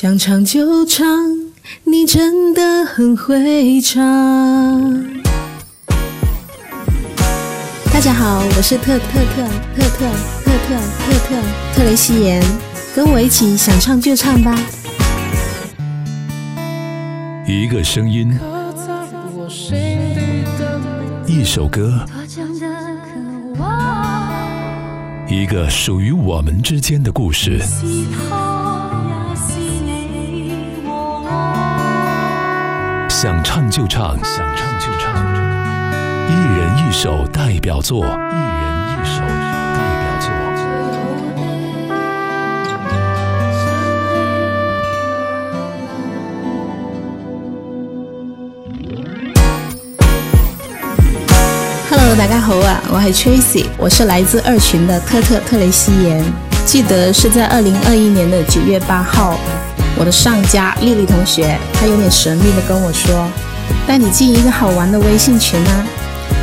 想唱就唱，你真的很会唱。大家好，我是特特特特特特特特特特雷西言，跟我一起想唱就唱吧。一个声音，一首歌，一个属于我们之间的故事。想唱就唱，想唱就唱，一人一首代表作，一人一首代表作。Hello，大家好啊，我係 Tracy，我是來自二群的特特特雷西妍。記得是在二零二一年的九月八號。我的上家丽丽同学，她有点神秘的跟我说：“带你进一个好玩的微信群啊，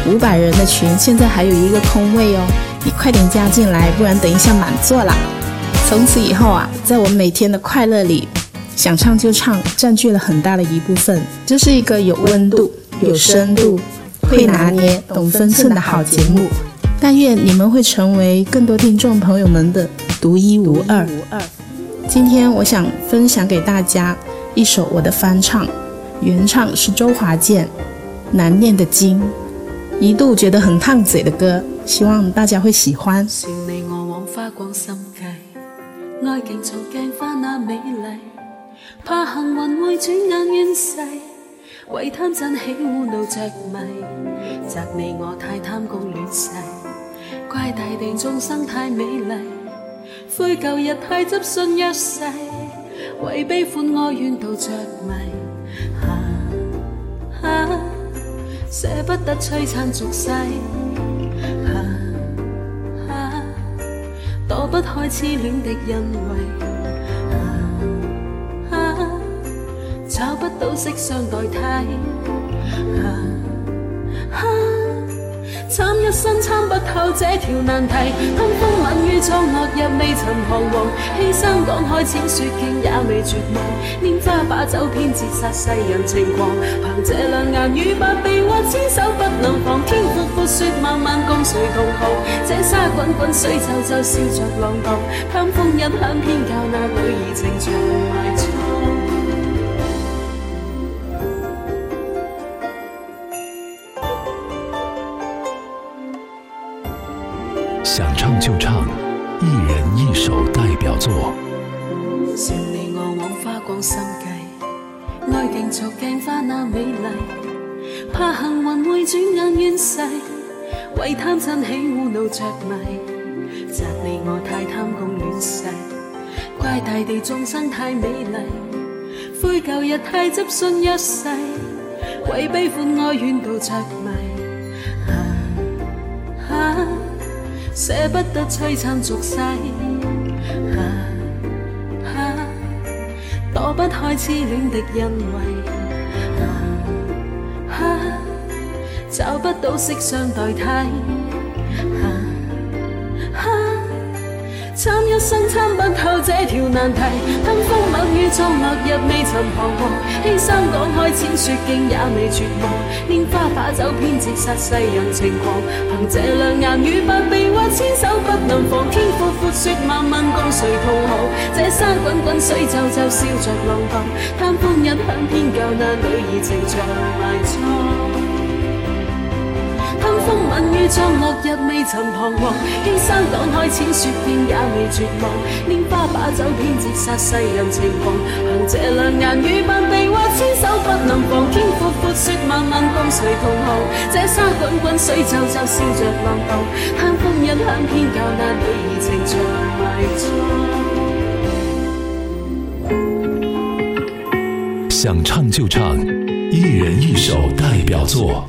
五百人的群，现在还有一个空位哦，你快点加进来，不然等一下满座啦。”从此以后啊，在我每天的快乐里，想唱就唱占据了很大的一部分。这是一个有温度、有深度、会拿捏、懂分寸的好节目。但愿你们会成为更多听众朋友们的独一无二。今天我想分享给大家一首我的翻唱，原唱是周华健，《难念的经》，一度觉得很烫嘴的歌，希望大家会喜欢。算你我枉花光心计，爱镜从镜花那美丽，怕幸运会转眼冤逝，为贪嗔喜恶怒着迷，责你我太贪功恋势，怪大地众生太美丽。悔旧日太执信一世，为悲欢哀怨陶着迷。啊，舍不得璀璨俗世。啊，躲不开痴恋的欣慰。啊，找不到色相代替。啊。一生参不透这条难题，通风吻雨作恶日未曾彷徨，牺牲讲开浅说经也未绝望，拈花把酒偏折杀世人情狂，凭这两眼与百臂或千手不能防，天阔阔雪漫漫共谁同航？这沙滚滚水皱皱笑着浪荡，贪风一响偏教那女儿情长埋藏。想唱就唱，一人一首代表作。笑你我枉花光心计，爱竞逐镜花那美丽，怕幸运会转眼厌逝，为贪真起污怒着迷，责你我太贪功乱世，怪大地众生太美丽，悔旧日太执信一世，为悲欢哀怨到着迷。啊啊舍不得璀璨俗世，啊啊，躲不开痴恋的恩惠，啊啊，找不到色相代替，参一生参不透这条难题吞风吻雨葬落日未曾彷徨欺山赶海千雪径也未绝望拈花把酒偏折煞世人情狂凭这两眼与百臂或千手不能防天阔阔雪漫漫共谁同航这山滚滚水皱皱笑着浪荡贪欢一饷偏教那女儿情长埋葬风吻雨作恶日未曾彷徨，牺牲讲开浅说经也未绝望，拈花把酒偏折杀世人情狂，凭这两眼与百臂或千手不能防，天阔阔雪漫漫共谁同航？这沙滚滚水皱皱笑着浪荡，贪风一响偏教那女儿情长埋藏。想唱就唱，一人一首代表作。